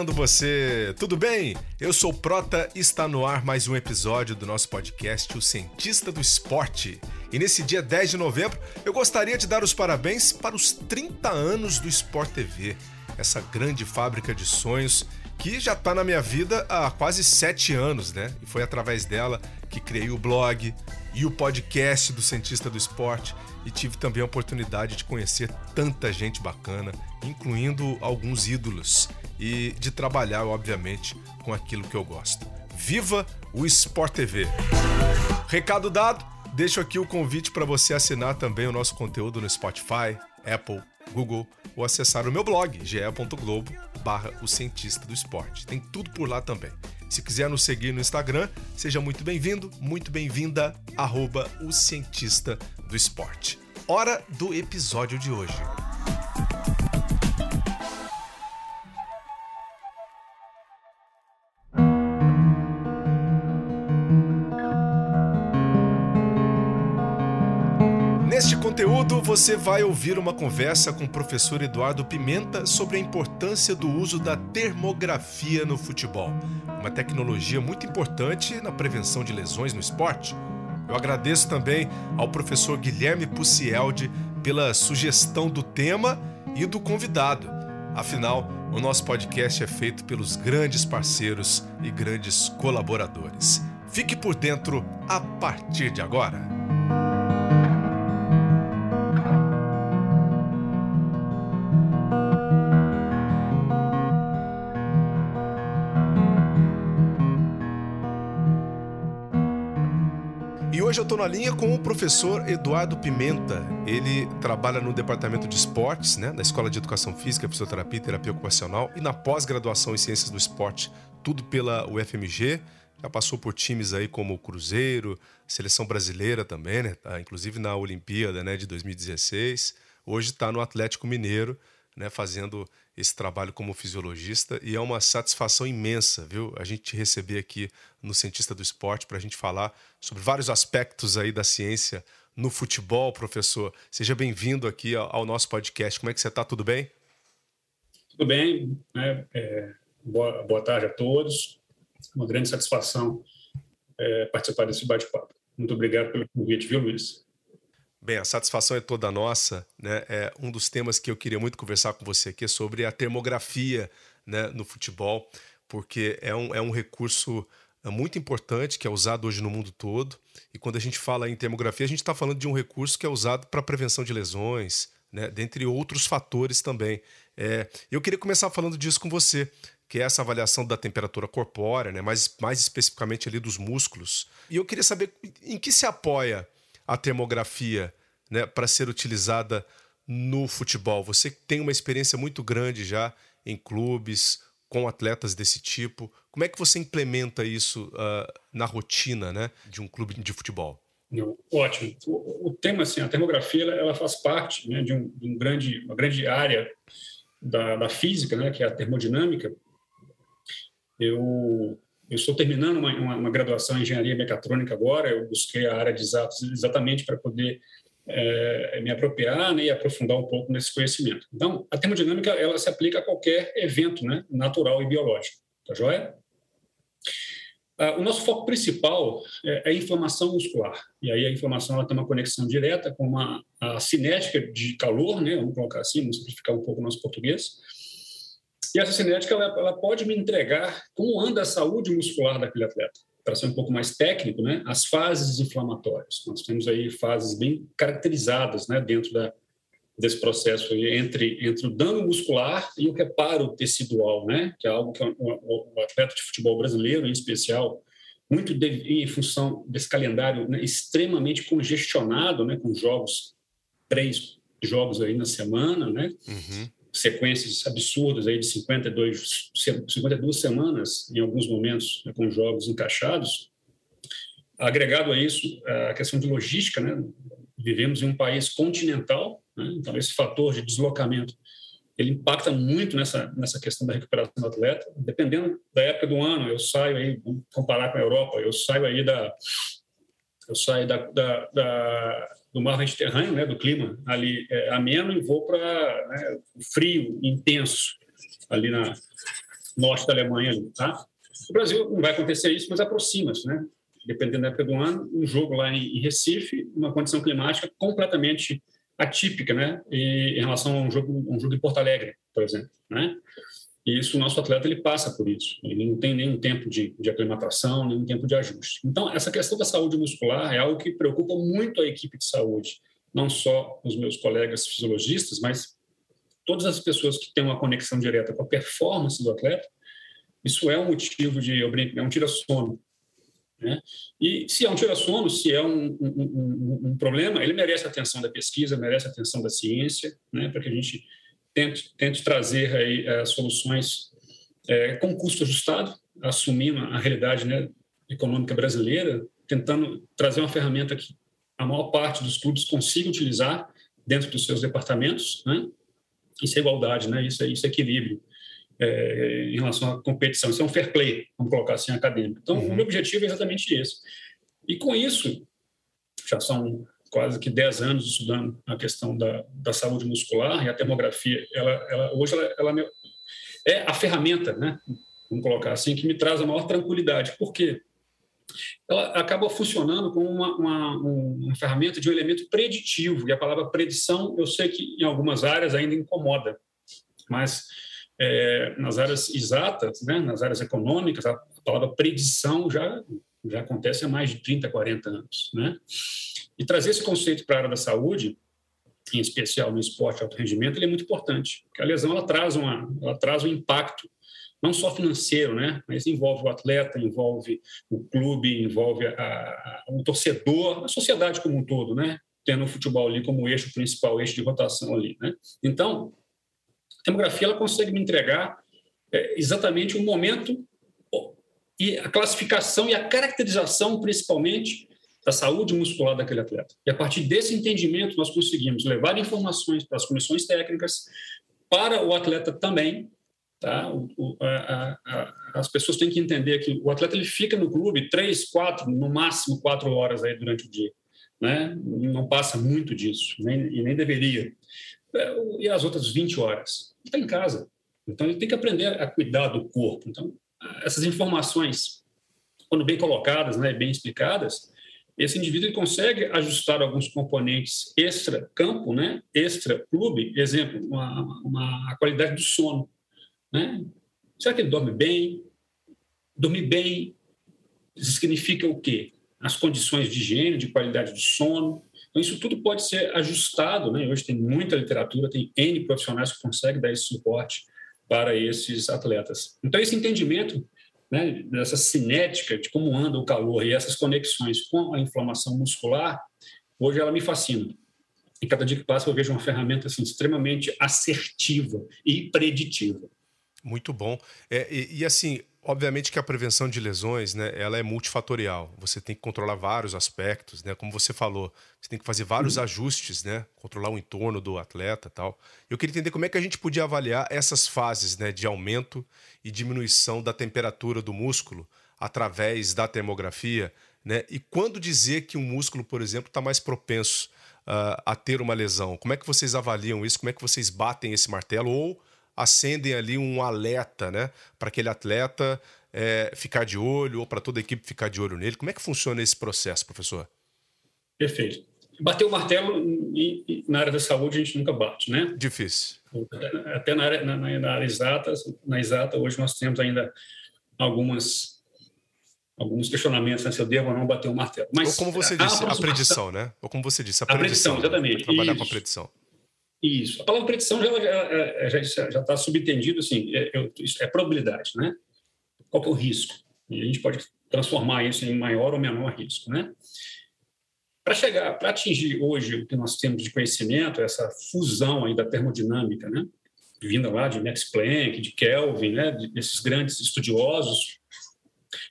Chegando você, tudo bem? Eu sou Prota e está no ar mais um episódio do nosso podcast O Cientista do Esporte. E nesse dia 10 de novembro, eu gostaria de dar os parabéns para os 30 anos do Sport TV, essa grande fábrica de sonhos que já está na minha vida há quase sete anos, né? E foi através dela que criei o blog e o podcast do Cientista do Esporte e tive também a oportunidade de conhecer tanta gente bacana, incluindo alguns ídolos e de trabalhar, obviamente, com aquilo que eu gosto. Viva o Sport TV! Recado dado, deixo aqui o convite para você assinar também o nosso conteúdo no Spotify, Apple, Google ou acessar o meu blog, ge.globo barra o cientista do esporte. Tem tudo por lá também. Se quiser nos seguir no Instagram, seja muito bem-vindo, muito bem-vinda, arroba o cientista do esporte. Hora do episódio de hoje. conteúdo, você vai ouvir uma conversa com o professor Eduardo Pimenta sobre a importância do uso da termografia no futebol, uma tecnologia muito importante na prevenção de lesões no esporte. Eu agradeço também ao professor Guilherme Pucieldi pela sugestão do tema e do convidado. Afinal, o nosso podcast é feito pelos grandes parceiros e grandes colaboradores. Fique por dentro a partir de agora. Hoje eu estou na linha com o professor Eduardo Pimenta. Ele trabalha no departamento de esportes, né, na Escola de Educação Física, Fisioterapia e Terapia Ocupacional e na pós-graduação em Ciências do Esporte, tudo pela UFMG. Já passou por times aí como o Cruzeiro, Seleção Brasileira também, né, tá, inclusive na Olimpíada né, de 2016. Hoje está no Atlético Mineiro, né, fazendo esse trabalho como fisiologista e é uma satisfação imensa, viu? A gente te receber aqui no Cientista do Esporte para a gente falar sobre vários aspectos aí da ciência no futebol, professor. Seja bem-vindo aqui ao nosso podcast. Como é que você está? Tudo bem? Tudo bem. Né? É, boa, boa tarde a todos. Uma grande satisfação é, participar desse bate-papo. Muito obrigado pelo convite, viu, Luiz? Bem, a satisfação é toda nossa. Né? É um dos temas que eu queria muito conversar com você aqui é sobre a termografia né, no futebol, porque é um, é um recurso é, muito importante que é usado hoje no mundo todo. E quando a gente fala em termografia, a gente está falando de um recurso que é usado para prevenção de lesões, né, dentre outros fatores também. É, eu queria começar falando disso com você, que é essa avaliação da temperatura corpórea, né, mais, mais especificamente ali dos músculos. E eu queria saber em que se apoia a termografia né, para ser utilizada no futebol? Você tem uma experiência muito grande já em clubes, com atletas desse tipo. Como é que você implementa isso uh, na rotina né, de um clube de futebol? Ótimo. O, o tema, assim, a termografia, ela, ela faz parte né, de, um, de um, grande, uma grande área da, da física, né, que é a termodinâmica. Eu eu estou terminando uma, uma, uma, graduação em engenharia mecatrônica agora. Eu busquei a área de exatos exatamente para poder é, me apropriar né, e aprofundar um pouco nesse conhecimento. Então, a termodinâmica ela se aplica a qualquer evento né, natural e biológico. Tá joia? Ah, o nosso foco principal é, é a inflamação muscular. E aí a inflamação ela tem uma conexão direta com uma, a cinética de calor, né, vamos colocar assim, vamos simplificar um pouco o nosso português, e essa cinética ela, ela pode me entregar como anda a saúde muscular daquele atleta. Para ser um pouco mais técnico, né, as fases inflamatórias. Nós temos aí fases bem caracterizadas né, dentro da, desse processo aí, entre, entre o dano muscular e o reparo tecidual, né, que é algo que o, o, o atleta de futebol brasileiro, em especial, muito de, em função desse calendário né, extremamente congestionado, né, com jogos, três jogos aí na semana, né? Uhum sequências absurdas aí de 52, 52 semanas, em alguns momentos, né, com jogos encaixados. Agregado a isso, a questão de logística, né? vivemos em um país continental, né? então esse fator de deslocamento ele impacta muito nessa, nessa questão da recuperação do atleta. Dependendo da época do ano, eu saio aí, vamos comparar com a Europa, eu saio aí da, eu saio da, da, da do mar Mediterrâneo, né, do clima ali é, ameno e vou para né, frio intenso ali na norte da Alemanha, tá? No Brasil não vai acontecer isso, mas aproxima-se, né? Dependendo da época do ano, um jogo lá em Recife, uma condição climática completamente atípica, né? E, em relação a um jogo, um jogo em Porto Alegre, por exemplo, né? E isso, o nosso atleta ele passa por isso. Ele não tem nenhum tempo de, de aclimatação, nenhum tempo de ajuste. Então, essa questão da saúde muscular é algo que preocupa muito a equipe de saúde, não só os meus colegas fisiologistas, mas todas as pessoas que têm uma conexão direta com a performance do atleta. Isso é um motivo de, eu brinco, é um tira-sono. Né? E se é um tira-sono, se é um, um, um, um, problema, ele merece a atenção da pesquisa, merece a atenção da ciência, né? para que a gente tente, tente trazer aí, uh, soluções uh, com custo ajustado, assumindo a realidade né, econômica brasileira, tentando trazer uma ferramenta que a maior parte dos clubes consiga utilizar dentro dos seus departamentos, né? Isso é igualdade, né? Isso é, isso é equilíbrio é, em relação à competição. Isso é um fair play, vamos colocar assim, acadêmico. Então, uhum. o meu objetivo é exatamente esse. E com isso, já são quase que 10 anos estudando a questão da, da saúde muscular e a termografia, ela, ela hoje ela, ela, é a ferramenta, né? Vamos colocar assim, que me traz a maior tranquilidade. Por quê? Ela acaba funcionando como uma, uma, uma ferramenta de um elemento preditivo. E a palavra predição, eu sei que em algumas áreas ainda incomoda, mas é, nas áreas exatas, né, nas áreas econômicas, a palavra predição já, já acontece há mais de 30, 40 anos. Né? E trazer esse conceito para a área da saúde, em especial no esporte alto rendimento, ele é muito importante, porque a lesão ela traz, uma, ela traz um impacto não só financeiro, né, mas envolve o atleta, envolve o clube, envolve a, a, o torcedor, a sociedade como um todo, né, tendo o futebol ali como eixo principal, eixo de rotação ali, né. Então, a demografia ela consegue me entregar é, exatamente o momento e a classificação e a caracterização, principalmente, da saúde muscular daquele atleta. E a partir desse entendimento, nós conseguimos levar informações para as comissões técnicas, para o atleta também. Tá? O, o, a, a, as pessoas têm que entender que o atleta ele fica no clube três, quatro, no máximo quatro horas aí durante o dia. Né? Não passa muito disso, nem, e nem deveria. É, e as outras 20 horas? Está em casa. Então, ele tem que aprender a cuidar do corpo. Então, essas informações, quando bem colocadas, né, bem explicadas, esse indivíduo consegue ajustar alguns componentes extra-campo, né? extra-clube, exemplo, uma, uma, a qualidade do sono. Né? Será que ele dorme bem? Dormir bem significa o quê? As condições de higiene, de qualidade de sono. Então, isso tudo pode ser ajustado. Né? Hoje tem muita literatura, tem N profissionais que conseguem dar esse suporte para esses atletas. Então, esse entendimento né, dessa cinética de como anda o calor e essas conexões com a inflamação muscular, hoje ela me fascina. E cada dia que passa eu vejo uma ferramenta assim, extremamente assertiva e preditiva. Muito bom. É, e, e, assim, obviamente que a prevenção de lesões, né, ela é multifatorial. Você tem que controlar vários aspectos, né? Como você falou, você tem que fazer vários uhum. ajustes, né? Controlar o entorno do atleta, tal. Eu queria entender como é que a gente podia avaliar essas fases, né, de aumento e diminuição da temperatura do músculo através da termografia, né? E quando dizer que um músculo, por exemplo, está mais propenso uh, a ter uma lesão? Como é que vocês avaliam isso? Como é que vocês batem esse martelo ou acendem ali um alerta, né, para aquele atleta é, ficar de olho ou para toda a equipe ficar de olho nele? Como é que funciona esse processo, professor? Perfeito. Bater o martelo na área da saúde a gente nunca bate, né? Difícil. Até na área, na, na área exata, na exata hoje nós temos ainda algumas alguns questionamentos né, se eu devo ou não bater o martelo. Mas ou como você disse, a, a predição, né? Ou como você disse, a predição. A predição, exatamente. Trabalhar Isso. com a predição. Isso. A palavra predição já está já, já, subtendido, assim, é, é, probabilidade, né? Qual que é o risco? E a gente pode transformar isso em maior ou menor risco, né? Para chegar, para atingir hoje o que nós temos de conhecimento, essa fusão aí da termodinâmica, né? vinda lá de Max Planck, de Kelvin, né, desses grandes estudiosos,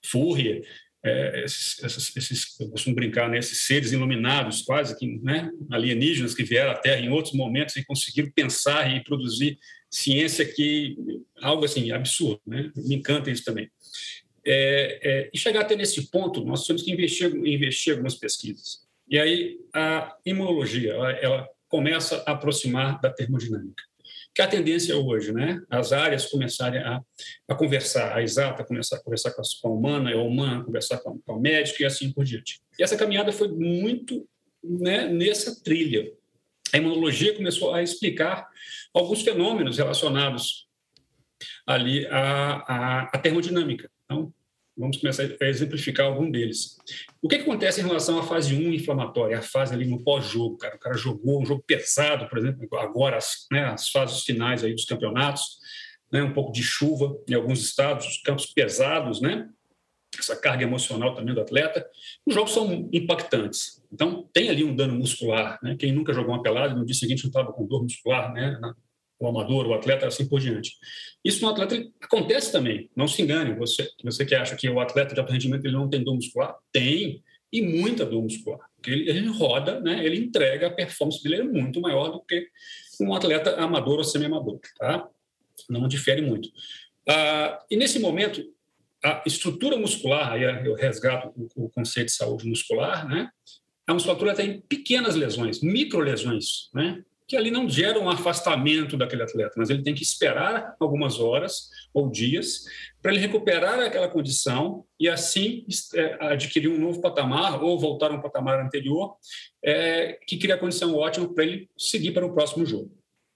Fourier, é, esses, esses, eu costumo brincar, né, esses seres iluminados, quase que né, alienígenas que vieram à Terra em outros momentos e conseguiram pensar e produzir ciência que algo assim absurdo, né? Me encanta isso também. É, é, e chegar até nesse ponto, nós temos que investir, investir algumas pesquisas. E aí a imunologia ela, ela começa a aproximar da termodinâmica que é a tendência hoje, né? As áreas começarem a, a conversar, a exata começar a conversar com a, com a humana, a humana conversar com, a médica e assim por diante. E essa caminhada foi muito né, nessa trilha. A imunologia começou a explicar alguns fenômenos relacionados ali à, à, à termodinâmica. Então, Vamos começar a exemplificar algum deles. O que, acontece em relação à fase 1 inflamatória, a fase ali no pós-jogo? Cara? O cara jogou um jogo pesado, por exemplo, agora as, né, as fases finais aí dos campeonatos, né, um pouco de chuva em alguns estados, os campos pesados, né? essa carga emocional também do atleta. Os jogos são impactantes. Então, tem ali um dano muscular. Né? Quem nunca jogou uma pelada no dia seguinte não estava com dor muscular, né? O amador, o atleta, assim por diante. Isso no atleta acontece também, não se engane. Você, você que acha que o atleta de alto rendimento ele não tem dor muscular, tem, e muita dor muscular. Ele, ele roda, né, ele entrega, a performance dele é muito maior do que um atleta amador ou semi-amador. Tá? Não difere muito. Ah, e nesse momento, a estrutura muscular, aí eu resgato o, o conceito de saúde muscular, né? A musculatura tem pequenas lesões, micro lesões, né? Que ali não gera um afastamento daquele atleta, mas ele tem que esperar algumas horas ou dias para ele recuperar aquela condição e assim é, adquirir um novo patamar ou voltar a um patamar anterior é, que cria a condição ótima para ele seguir para o próximo jogo.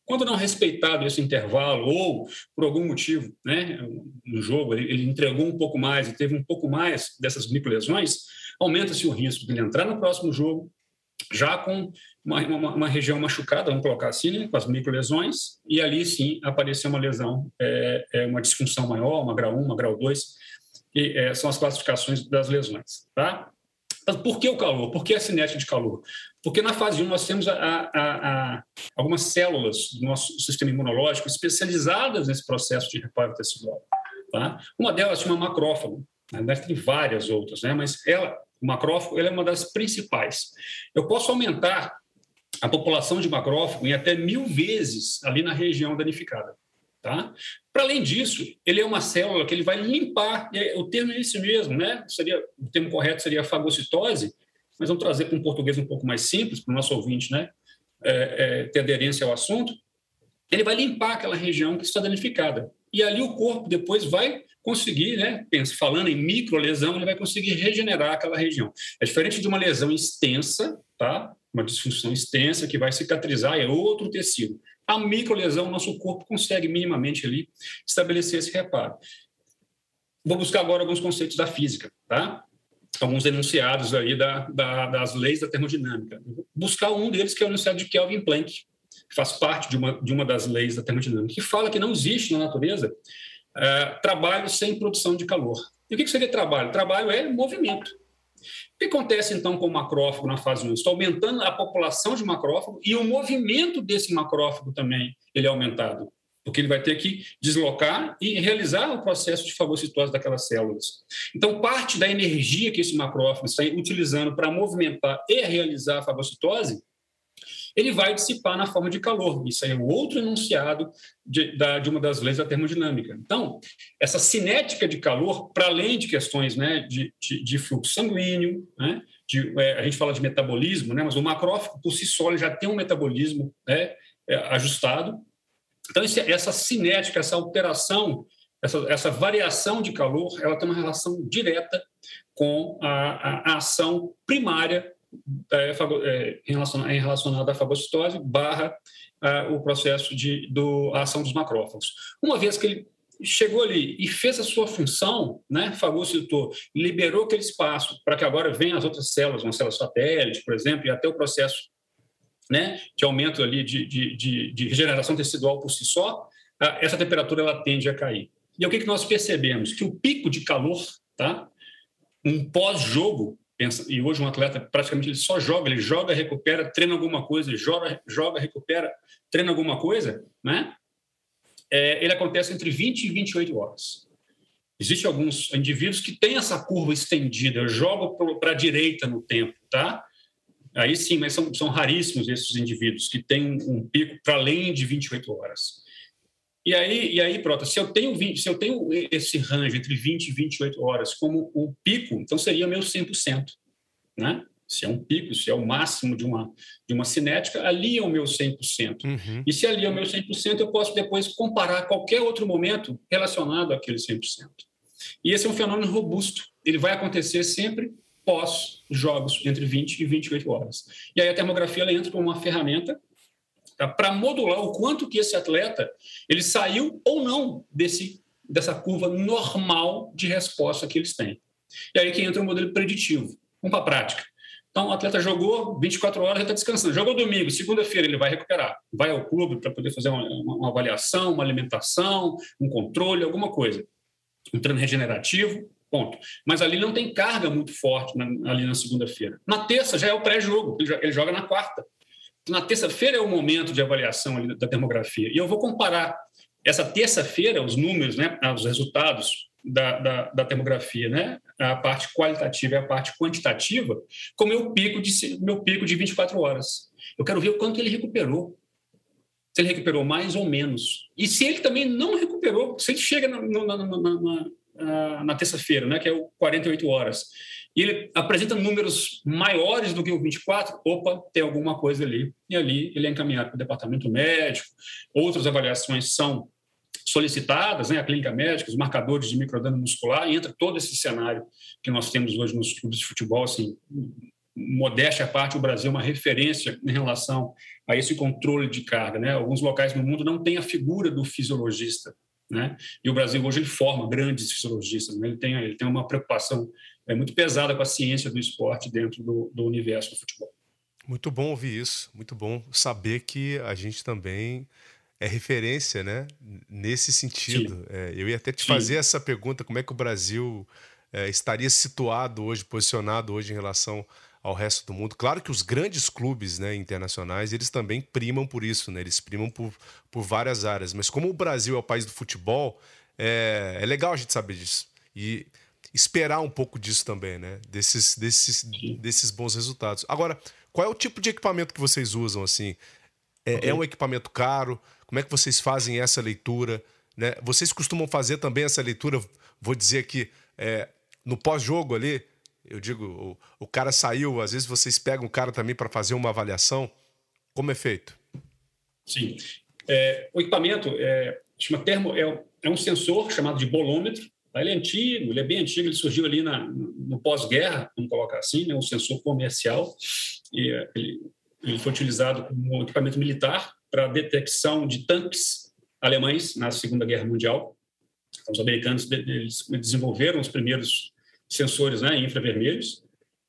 Quando não respeitado esse intervalo ou por algum motivo, né, no jogo ele, ele entregou um pouco mais e teve um pouco mais dessas microlesões, aumenta-se o risco de ele entrar no próximo jogo já com uma, uma, uma, região machucada, vamos colocar assim, né, com as microlesões, e ali sim aparecer uma lesão, é, é uma disfunção maior, uma grau 1, uma grau 2, que é, são as classificações das lesões. Tá? Mas por que o calor? Por que a cinética de calor? Porque na fase 1 nós temos a, a, a, algumas células do nosso sistema imunológico especializadas nesse processo de reparo tecidual. Tá? Uma delas chama macrófago, na verdade tem várias outras, né? mas ela o macrófago é uma das principais. Eu posso aumentar a população de macrófago em até mil vezes ali na região danificada. Tá? Para além disso, ele é uma célula que ele vai limpar, o termo é esse mesmo, né? Seria, o termo correto seria fagocitose, mas vamos trazer para um português um pouco mais simples, para o nosso ouvinte né? É, é, ter aderência ao assunto. Ele vai limpar aquela região que está danificada. E ali o corpo depois vai conseguir, né, falando em microlesão, ele vai conseguir regenerar aquela região. É diferente de uma lesão extensa, tá? Uma disfunção extensa que vai cicatrizar é outro tecido. A microlesão, nosso corpo consegue minimamente ali estabelecer esse reparo. Vou buscar agora alguns conceitos da física, tá? Alguns enunciados aí da, da, das leis da termodinâmica. Vou buscar um deles que é o enunciado de Kelvin Planck, que faz parte de uma, de uma das leis da termodinâmica, que fala que não existe na natureza é, trabalho sem produção de calor. E o que seria trabalho? Trabalho é movimento. O que acontece então com o macrófago na fase 1? Está aumentando a população de macrófago e o movimento desse macrófago também ele é aumentado, porque ele vai ter que deslocar e realizar o processo de fagocitose daquelas células. Então, parte da energia que esse macrófago está utilizando para movimentar e realizar a fagocitose ele vai dissipar na forma de calor. Isso aí é outro enunciado de, da, de uma das leis da termodinâmica. Então, essa cinética de calor, para além de questões né, de, de, de fluxo sanguíneo, né, de, é, a gente fala de metabolismo, né, mas o macrófago por si só já tem um metabolismo né, é, ajustado. Então, esse, essa cinética, essa alteração, essa, essa, variação de calor, ela tem uma relação direta com a, a, a ação primária é, é, relacionada, relacionada à fagocitose barra o processo de do, a ação dos macrófagos. Uma vez que ele chegou ali e fez a sua função, né, fagocitou, liberou aquele espaço para que agora venham as outras células, uma célula satélite, por exemplo, e até o processo né, de aumento ali de, de, de, de regeneração tecidual por si só, essa temperatura ela tende a cair. E o que, que nós percebemos? Que o pico de calor, tá, um pós-jogo, pensa, e hoje um atleta praticamente ele só joga, ele joga, recupera, treina alguma coisa, joga, joga, recupera, treina alguma coisa, né? é, ele acontece entre 20 e 28 horas. Existem alguns indivíduos que têm essa curva estendida, eu jogo para a direita no tempo, tá? Aí sim, mas são, são raríssimos esses indivíduos que têm um pico para além de 28 horas. E aí, e aí pronto, se eu tenho 20, se eu tenho esse range entre 20 e 28 horas como o pico, então seria meu 100%, né? Se é um pico, se é o máximo de uma, de uma cinética, ali é o meu 100%. Uhum. E se ali é o meu 100%, eu posso depois comparar qualquer outro momento relacionado àquele 100%. E esse é um fenômeno robusto. Ele vai acontecer sempre pós-jogos, entre 20 e 28 horas. E aí a termografia entra como uma ferramenta tá, para modular o quanto que esse atleta ele saiu ou não desse, dessa curva normal de resposta que eles têm. E aí que entra o modelo preditivo. Vamos para a prática. Então, o atleta jogou 24 horas, ele está descansando. Jogou domingo, segunda-feira ele vai recuperar. Vai ao clube para poder fazer uma, uma, avaliação, uma alimentação, um controle, alguma coisa. Um treino regenerativo, ponto. Mas ali não tem carga muito forte na, ali na segunda-feira. Na terça já é o pré-jogo, ele, ele, joga na quarta. Na terça-feira é o momento de avaliação da termografia. E eu vou comparar essa terça-feira, os números, né, os resultados da, da, da, termografia, né? a parte qualitativa e a parte quantitativa, com meu pico de meu pico de 24 horas. Eu quero ver o quanto ele recuperou. Se ele recuperou mais ou menos. E se ele também não recuperou, se ele chega na, na, na, na, na terça-feira, né, que é o 48 horas, e ele apresenta números maiores do que o 24, opa, tem alguma coisa ali. E ali ele é encaminhado para o departamento médico. Outras avaliações são solicitadas, né, a clínica médica, os marcadores de microdano muscular, e entra todo esse cenário que nós temos hoje nos clubes de futebol, assim, modéstia à parte, o Brasil é uma referência em relação a esse controle de carga, né? Alguns locais no mundo não têm a figura do fisiologista, né? E o Brasil hoje ele forma grandes fisiologistas, né? ele tem ele tem uma preocupação é, muito pesada com a ciência do esporte dentro do, do universo do futebol. Muito bom ouvir isso, muito bom saber que a gente também é referência, né? Nesse sentido. É, eu ia até te Sim. fazer essa pergunta: como é que o Brasil é, estaria situado hoje, posicionado hoje em relação ao resto do mundo? Claro que os grandes clubes né, internacionais, eles também primam por isso, né? Eles primam por, por várias áreas. Mas como o Brasil é o país do futebol, é, é legal a gente saber disso. E esperar um pouco disso também, né? Desses, desses, desses bons resultados. Agora, qual é o tipo de equipamento que vocês usam, assim? É, okay. é um equipamento caro? Como é que vocês fazem essa leitura? Né? Vocês costumam fazer também essa leitura, vou dizer aqui, é, no pós-jogo ali, eu digo, o, o, cara saiu, às vezes vocês pegam o cara também para fazer uma avaliação. Como é feito? Sim. É, o equipamento é, chama termo, é, é, um sensor chamado de bolômetro. Ele é antigo, ele é bem antigo, ele surgiu ali na, no pós-guerra, vamos colocar assim, né? um sensor comercial. E ele, ele foi utilizado como equipamento militar para detecção de tanques alemães na Segunda Guerra Mundial. Os americanos desenvolveram os primeiros sensores né, infravermelhos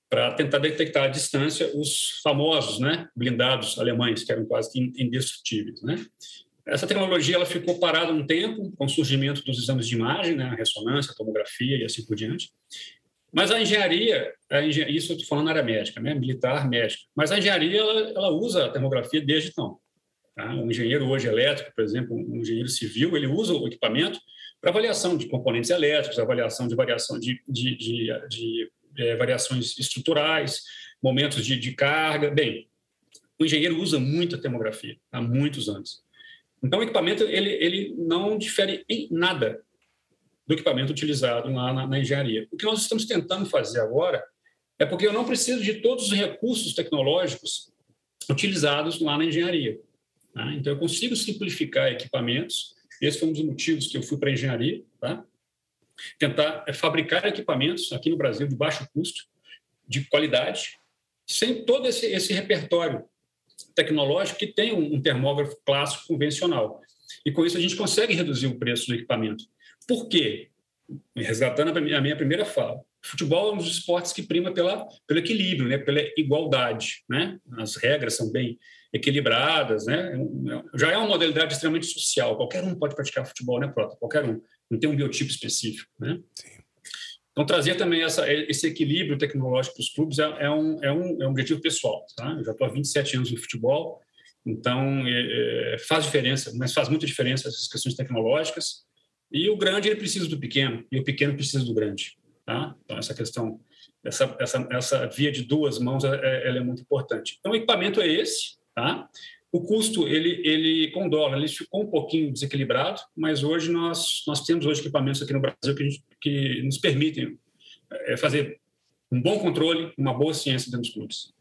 para tentar detectar à distância os famosos né, blindados alemães, que eram quase indestrutíveis. Né? Essa tecnologia ela ficou parada um tempo com o surgimento dos exames de imagem, né, a ressonância, a tomografia e assim por diante. Mas a engenharia, a engenharia isso eu estou falando na área médica, né, militar, médica, mas a engenharia ela, ela usa a termografia desde então. Tá? Um engenheiro hoje elétrico, por exemplo, um engenheiro civil, ele usa o equipamento para avaliação de componentes elétricos, avaliação de variação de, de, de, de é, variações estruturais, momentos de, de carga. Bem, o engenheiro usa muito a termografia há muitos anos. Então, o equipamento ele, ele não difere em nada do equipamento utilizado lá na, na, engenharia. O que nós estamos tentando fazer agora é porque eu não preciso de todos os recursos tecnológicos utilizados lá na engenharia. Tá? Então, eu consigo simplificar equipamentos. Esse foi um dos motivos que eu fui para a engenharia. Tá? Tentar é, fabricar equipamentos aqui no Brasil de baixo custo, de qualidade, sem todo esse, esse repertório tecnológico que tem um, termógrafo clássico convencional. E com isso a gente consegue reduzir o preço do equipamento. Por quê? Resgatando a minha primeira fala. Futebol é um dos esportes que prima pela, pelo equilíbrio, né? pela igualdade. Né? As regras são bem equilibradas, né? É já é uma modalidade extremamente social. Qualquer um pode praticar futebol, né, Prota? Qualquer um. Não tem um biotipo específico, né? Sim. Então, trazer também essa, esse equilíbrio tecnológico para os clubes é, é, um, é, um, é um objetivo pessoal. Tá? Eu já estou há 27 anos no futebol Então, é, é, faz diferença, mas faz muita diferença essas questões tecnológicas. E o grande ele precisa do pequeno, e o pequeno precisa do grande. Tá? Então, essa questão, essa, essa, essa via de duas mãos, é, é, ela é muito importante. Então, o equipamento é esse. Tá? O custo, ele, ele com dólar, ele ficou um pouquinho desequilibrado, mas hoje nós, nós temos hoje equipamentos aqui no Brasil que, gente, que nos permitem é, fazer um bom controle, uma boa ciência dentro dos clubes.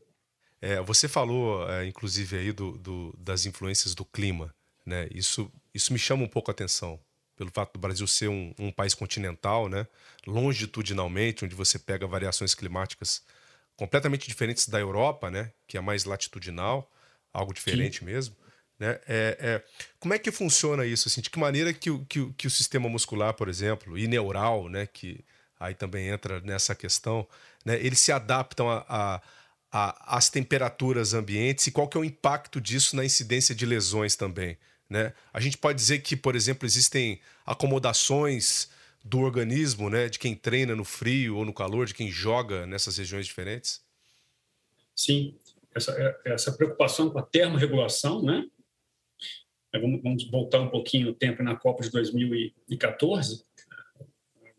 É, você falou, é, inclusive, aí do, do, das influências do clima. Né? Isso, isso me chama um pouco a atenção, pelo fato do Brasil ser um, um país continental, né? longitudinalmente, onde você pega variações climáticas completamente diferentes da Europa, né? que é mais latitudinal, algo diferente Sim. mesmo. Né? É, é, como é que funciona isso? Assim, de que maneira que o, que, que o sistema muscular, por exemplo, e neural, né, que aí também entra nessa questão, né, eles se adaptam a, a a, as temperaturas ambientes e qual que é o impacto disso na incidência de lesões também. Né? A gente pode dizer que, por exemplo, existem acomodações do organismo, né, de quem treina no frio ou no calor, de quem joga nessas regiões diferentes? Sim, essa, é, essa preocupação com a termorregulação, né? Vamos, voltar um pouquinho o tempo na Copa de 2014,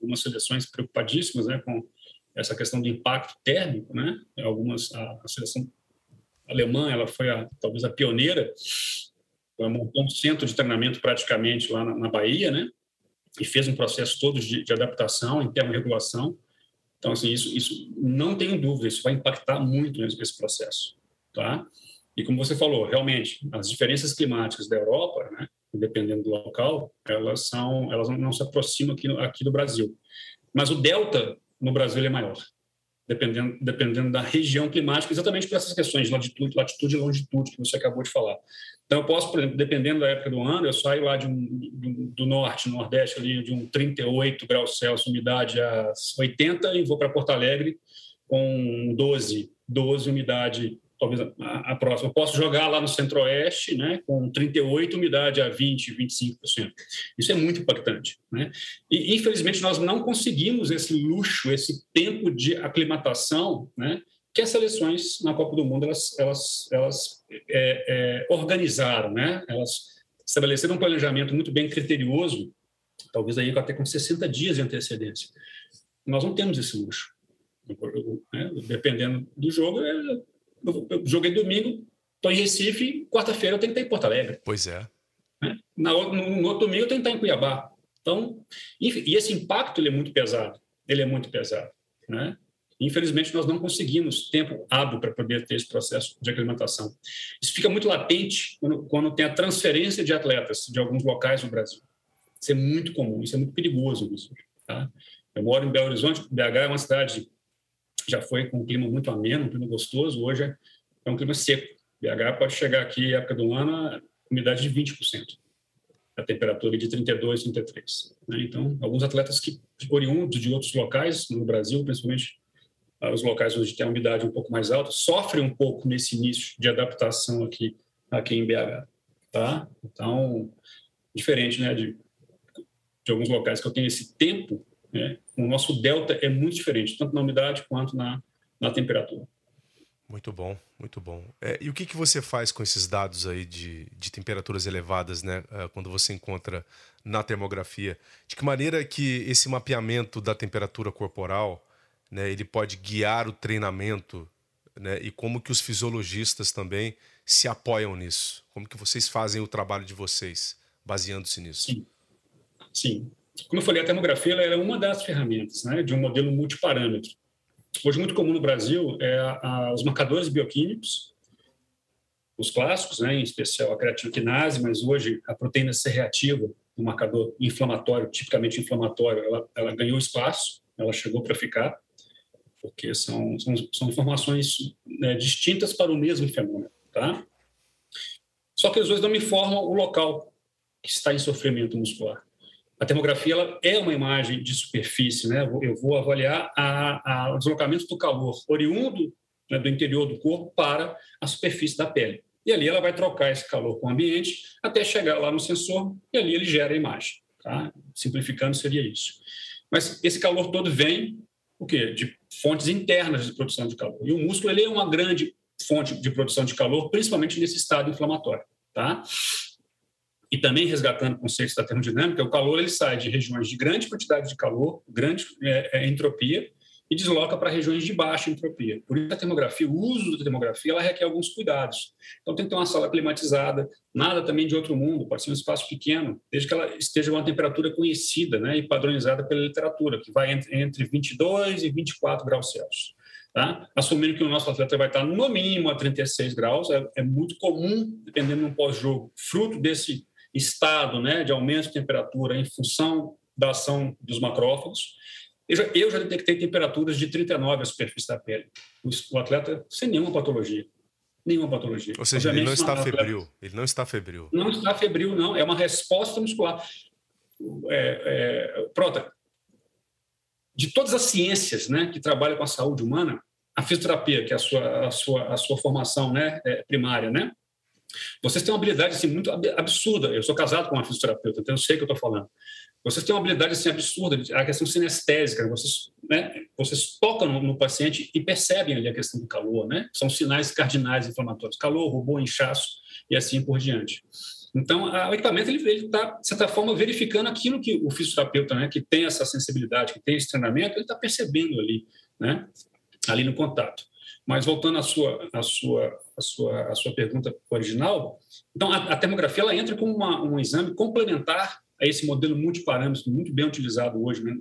algumas seleções preocupadíssimas, né, com essa questão do impacto térmico, né? Algumas a, a seleção alemã, ela foi a, talvez a pioneira, ela montou um centro de treinamento praticamente lá na, na Bahia, né? E fez um processo todo de, de adaptação em termorregulação. Então, assim, isso, isso não tenho dúvida, isso vai impactar muito nesse processo, tá? E como você falou, realmente, as diferenças climáticas da Europa, né, dependendo do local, elas são, elas não se aproximam aqui, aqui do Brasil. Mas o delta no Brasil é maior, dependendo, dependendo da região climática, exatamente por essas questões de latitude, latitude e longitude que você acabou de falar. Então, eu posso, por exemplo, dependendo da época do ano, eu saio lá de um, do norte, nordeste, ali, de um 38 graus Celsius, umidade a 80, e vou para Porto Alegre com 12, 12 umidade talvez a, a, próxima. Eu posso jogar lá no Centro-Oeste, né, com 38, umidade a 20, 25%. Isso é muito impactante. Né? E, infelizmente, nós não conseguimos esse luxo, esse tempo de aclimatação, né, que as seleções na Copa do Mundo elas, elas, elas é, é, organizaram, né? elas estabeleceram um planejamento muito bem criterioso, talvez aí até com 60 dias de antecedência. Nós não temos esse luxo. Né? Dependendo do jogo, é eu joguei domingo, estou em Recife, quarta-feira eu tenho que estar em Porto Alegre. Pois é. Né? Na, no, no, outro domingo eu tenho que estar em Cuiabá. Então, enfim, e esse impacto ele é muito pesado. Ele é muito pesado. Né? Infelizmente, nós não conseguimos tempo hábil para poder ter esse processo de aclimatação. Isso fica muito latente quando, quando, tem a transferência de atletas de alguns locais no Brasil. Isso é muito comum, isso é muito perigoso. Tá? Eu moro em Belo Horizonte, BH é uma cidade já foi com um clima muito ameno, um clima gostoso, hoje é um clima seco. BH pode chegar aqui, época do ano, umidade de 20%, a temperatura de 32, 33. Né? Então, alguns atletas que oriundos de outros locais no Brasil, principalmente ah, os locais onde tem a umidade um pouco mais alta, sofrem um pouco nesse início de adaptação aqui, aqui em BH. Tá? Então, diferente né, de, de alguns locais que eu tenho esse tempo né? O nosso delta é muito diferente, tanto na umidade quanto na, na temperatura. Muito bom, muito bom. É, e o que, que você faz com esses dados aí de, de temperaturas elevadas, né? É, quando você encontra na termografia? De que maneira que esse mapeamento da temperatura corporal, né, ele pode guiar o treinamento, né? E como que os fisiologistas também se apoiam nisso? Como que vocês fazem o trabalho de vocês, baseando-se nisso? Sim, sim como eu falei, a termografia ela era uma das ferramentas né, de um modelo multiparâmetro. Hoje, muito comum no Brasil é a, a, os marcadores bioquímicos, os clássicos, né, em especial a creatinoquinase, mas hoje a proteína C reativa, um marcador inflamatório, tipicamente inflamatório, ela, ela ganhou espaço, ela chegou para ficar, porque são, são, são informações né, distintas para o mesmo fenômeno. Tá? Só que os dois não me informam o local que está em sofrimento muscular. A termografia ela é uma imagem de superfície, né? Eu vou avaliar a, a, o deslocamento do calor oriundo né, do interior do corpo para a superfície da pele. E ali ela vai trocar esse calor com o ambiente até chegar lá no sensor e ali ele gera a imagem. Tá? Simplificando, seria isso. Mas esse calor todo vem o quê? de fontes internas de produção de calor. E o músculo ele é uma grande fonte de produção de calor, principalmente nesse estado inflamatório. Tá? E também resgatando conceitos da termodinâmica, o calor ele sai de regiões de grande quantidade de calor, grande é, é, entropia, e desloca para regiões de baixa entropia. Por isso a termografia, o uso da termografia, ela requer alguns cuidados. Então tem que ter uma sala climatizada, nada também de outro mundo, pode ser um espaço pequeno, desde que ela esteja uma temperatura conhecida né, e padronizada pela literatura, que vai entre, entre 22 e 24 graus Celsius. Tá? Assumindo que o nosso atleta vai estar no mínimo a 36 graus, é, é muito comum, dependendo de um pós-jogo, fruto desse estado né, de aumento de temperatura em função da ação dos macrófagos, eu já, eu já detectei temperaturas de 39 à superfície da pele. O, o atleta sem nenhuma patologia. Nenhuma patologia. Ou seja, Obviamente, ele não está febril. Atleta, ele não está febril. Não está febril, não. É uma resposta muscular. É, é, pronto. De todas as ciências né, que trabalham com a saúde humana, a fisioterapia, que é a sua, a sua, a sua formação né, é, primária, né? Vocês têm uma habilidade assim, muito absurda. Eu sou casado com uma fisioterapeuta, então eu sei o que eu estou falando. Vocês têm uma habilidade assim, absurda, a questão sinestésica, vocês, né, vocês tocam no, no, paciente e percebem ali a questão do calor, né? São sinais cardinais inflamatórios, calor, rubor, inchaço e assim por diante. Então, a, o equipamento ele está, de certa forma, verificando aquilo que o fisioterapeuta, né, que tem essa sensibilidade, que tem esse treinamento, ele está percebendo ali, né, ali no contato. Mas voltando à sua, à sua, à sua, à sua pergunta original, então a, a termografia ela entra como uma, um exame complementar a esse modelo multiparâmetro muito bem utilizado hoje né,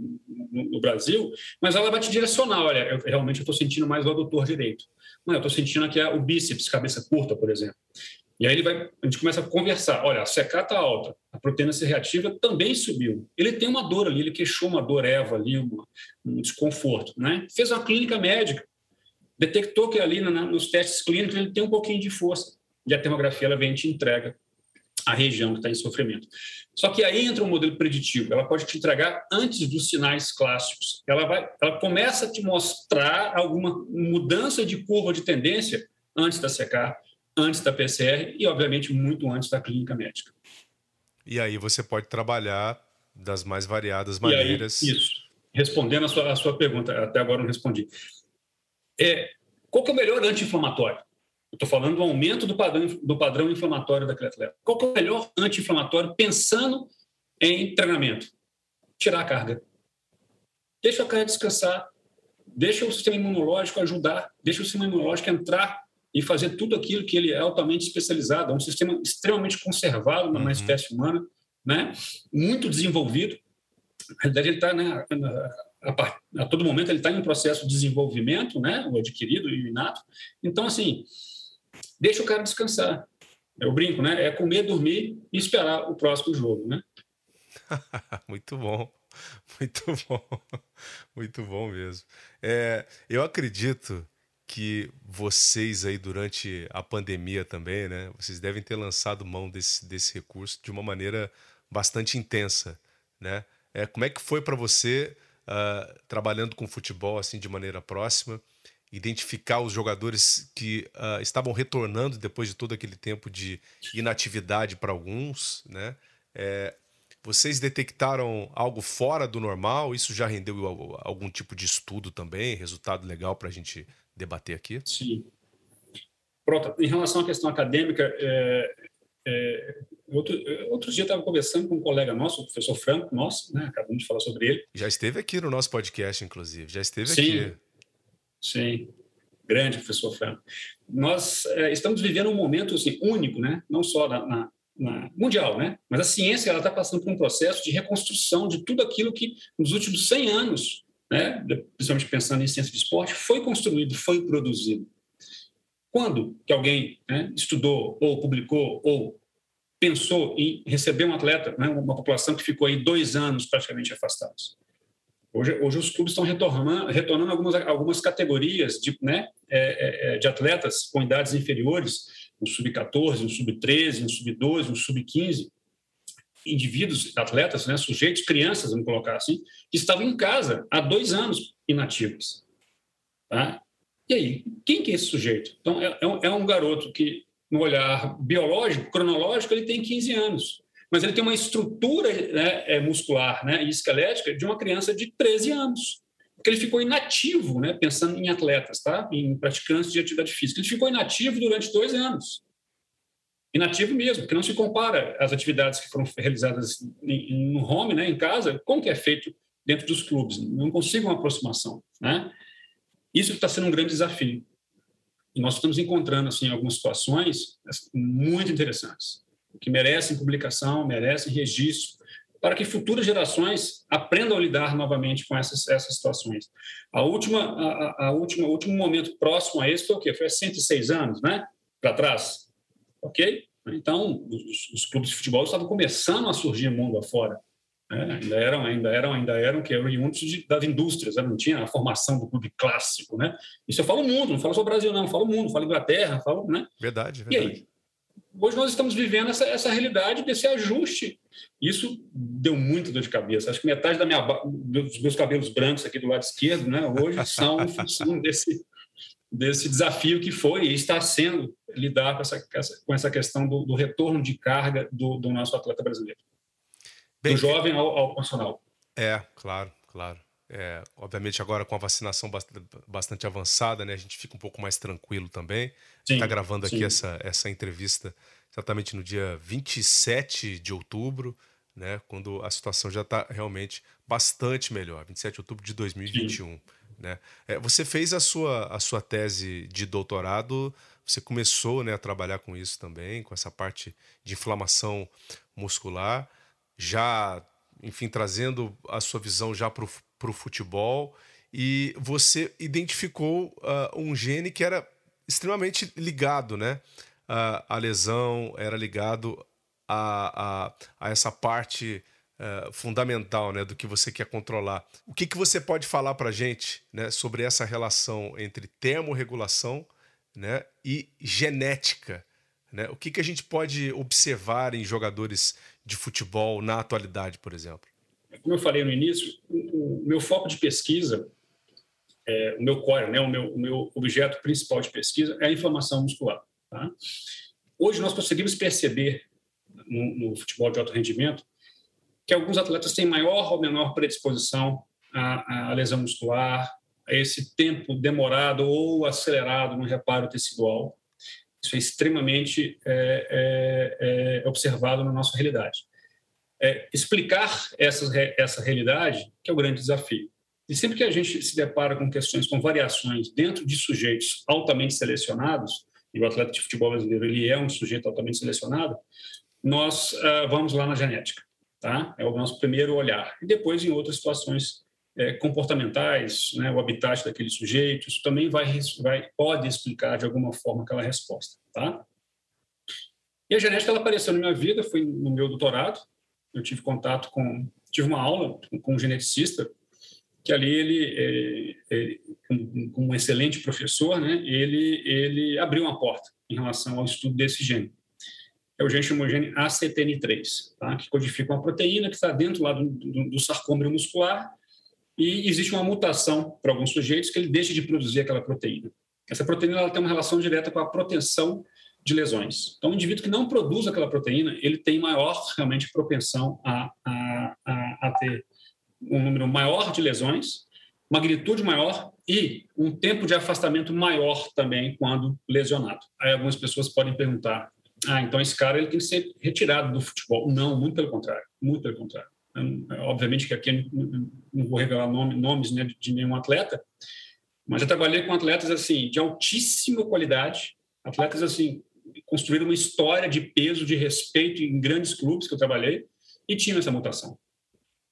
no, no, Brasil, mas ela vai te direcionar. Olha, eu, realmente eu estou sentindo mais o adutor direito. Não, eu estou sentindo aqui o bíceps, cabeça curta, por exemplo. E aí ele vai, a gente começa a conversar. Olha, a CK está alta, a proteína C reativa também subiu. Ele tem uma dor ali, ele queixou uma dor EVA ali, uma, um desconforto. Né? Fez uma clínica médica, detectou que ali nos testes clínicos ele tem um pouquinho de força. E a termografia ela vem e te entrega a região que está em sofrimento. Só que aí entra um modelo preditivo. Ela pode te entregar antes dos sinais clássicos. Ela vai, ela começa a te mostrar alguma mudança de curva de tendência antes da CK, antes da PCR e, obviamente, muito antes da clínica médica. E aí você pode trabalhar das mais variadas maneiras. Aí, isso. Respondendo a sua, a sua pergunta, até agora não respondi. É, qual que é o melhor anti-inflamatório? estou falando do aumento do padrão, do padrão inflamatório daquele atleta. Qual é o melhor anti-inflamatório pensando em treinamento? Tirar a carga. Deixa a carga descansar, deixa o sistema imunológico ajudar, deixa o sistema imunológico entrar e fazer tudo aquilo que ele é altamente especializado. É um sistema extremamente conservado na uhum. espécie humana, né? muito desenvolvido. Na realidade, ele está né, a, a, todo momento ele está em um processo de desenvolvimento, né, o adquirido e o inato. Então, assim, deixa o cara descansar. Eu brinco, né? É comer, dormir e esperar o próximo jogo, né? Muito bom. Muito bom. Muito bom mesmo. É, eu acredito que vocês aí durante a pandemia também, né? Vocês devem ter lançado mão desse, desse recurso de uma maneira bastante intensa, né? É, como é que foi para você uh, trabalhando com futebol assim de maneira próxima? identificar os jogadores que uh, estavam retornando depois de todo aquele tempo de inatividade para alguns, né? É, vocês detectaram algo fora do normal? Isso já rendeu algum tipo de estudo também? Resultado legal para a gente debater aqui? Sim. Pronto. Em relação à questão acadêmica, é, é, outro, outro dia estava conversando com um colega nosso, o professor Franco, nosso, né? Acabamos de falar sobre ele. Já esteve aqui no nosso podcast, inclusive. Já esteve Sim. aqui. Sim, grande professor Franco. Nós é, estamos vivendo um momento assim, único, né? não só na, na, na mundial, né? mas a ciência está passando por um processo de reconstrução de tudo aquilo que nos últimos 100 anos, né? principalmente pensando em ciência de esporte, foi construído, foi produzido. Quando que alguém né, estudou ou publicou ou pensou em receber um atleta, né, uma população que ficou aí dois anos praticamente afastados? Hoje, hoje os clubes estão retornando, retornando algumas, algumas categorias de, né, é, é, é de atletas com idades inferiores, um sub-14, um sub-13, um sub-12, um sub-15, indivíduos, atletas, né, sujeitos, crianças, vamos colocar assim, que estavam em casa há dois anos inativos. Tá? E aí, quem que é esse sujeito? Então, é, é um, é um garoto que, no olhar biológico, cronológico, ele tem 15 anos mas ele tem uma estrutura né, é, muscular né, e esquelética de uma criança de 13 anos. porque ele ficou inativo, né, pensando em atletas, tá? em praticantes de atividade física. Ele ficou inativo durante dois anos. Inativo mesmo, porque não se compara as atividades que foram realizadas no home, né, em casa, com o que é feito dentro dos clubes. Não consigo uma aproximação. Né? Isso está sendo um grande desafio. E nós estamos encontrando assim algumas situações muito interessantes, que merecem publicação, merecem registro, para que futuras gerações aprendam a lidar novamente com essas, essas situações. A última, a, a última, o último momento próximo a esse foi o quê? Foi há 106 anos, né? Para trás, ok? Então, os, os, clubes de futebol estavam começando a surgir mundo afora. Né? Ainda eram, ainda eram, ainda eram que oriundos das indústrias. Né? Não tinha a formação do clube clássico, né? Isso eu falo mundo, não falo só o Brasil, não. Eu falo mundo, falo Inglaterra, falo, né? Verdade, verdade. E aí? Hoje nós estamos vivendo essa, essa realidade desse ajuste. Isso deu muito dor de cabeça. Acho que metade da minha, dos meus cabelos brancos aqui do lado esquerdo, né, hoje são em função desse, desse desafio que foi e está sendo lidar com essa, com essa questão do, do retorno de carga do, do, nosso atleta brasileiro. Bem, do jovem ao, ao profissional. É, claro, claro. É, obviamente agora com a vacinação bastante avançada, né, a gente fica um pouco mais tranquilo também. Está gravando aqui essa, essa entrevista exatamente no dia 27 de outubro, né, quando a situação já está realmente bastante melhor, 27 de outubro de 2021. Né? É, você fez a sua, a sua tese de doutorado, você começou né, a trabalhar com isso também, com essa parte de inflamação muscular, já, enfim, trazendo a sua visão já para o futebol, e você identificou uh, um gene que era extremamente ligado, né? a, a lesão era ligado a, a, a essa parte uh, fundamental né, do que você quer controlar. O que, que você pode falar para a gente né, sobre essa relação entre termorregulação né, e genética? Né? O que, que a gente pode observar em jogadores de futebol na atualidade, por exemplo? Como eu falei no início, o, o meu foco de pesquisa, é, o meu core, né, o, meu, o meu objeto principal de pesquisa é a inflamação muscular. Tá? Hoje nós conseguimos perceber no, no, futebol de alto rendimento que alguns atletas têm maior ou menor predisposição à, à lesão muscular, a esse tempo demorado ou acelerado no reparo tecidual. Isso é extremamente é, é, é observado na nossa realidade. É, explicar essa, essa realidade que é o grande desafio. E sempre que a gente se depara com questões, com variações dentro de sujeitos altamente selecionados, e o atleta de futebol brasileiro ele é um sujeito altamente selecionado, nós uh, vamos lá na genética, tá? É o nosso primeiro olhar. E depois em outras situações é, comportamentais, né, o habitat daquele sujeito, isso também vai, vai pode explicar de alguma forma aquela resposta, tá? E a genética ela apareceu na minha vida, foi no meu doutorado. Eu tive contato com, tive uma aula com um geneticista que ali ele, é, é, como um excelente professor, né, ele, ele abriu uma porta em relação ao estudo desse gene. É o gene chamado gene ACTN3, tá, que codifica uma proteína que está dentro lá do, do, do sarcômero muscular e existe uma mutação para alguns sujeitos que ele deixa de produzir aquela proteína. Essa proteína ela tem uma relação direta com a proteção de lesões. Então, o indivíduo que não produz aquela proteína, ele tem maior realmente propensão a, a, a, a ter um número maior de lesões, magnitude maior e um tempo de afastamento maior também quando lesionado. Aí algumas pessoas podem perguntar: ah, então esse cara ele tem que ser retirado do futebol? Não, muito pelo contrário, muito pelo contrário. Obviamente que aqui não vou revelar nome, nomes né, de nenhum atleta, mas já trabalhei com atletas assim de altíssima qualidade, atletas assim construíram uma história de peso, de respeito em grandes clubes que eu trabalhei e tinham essa mutação.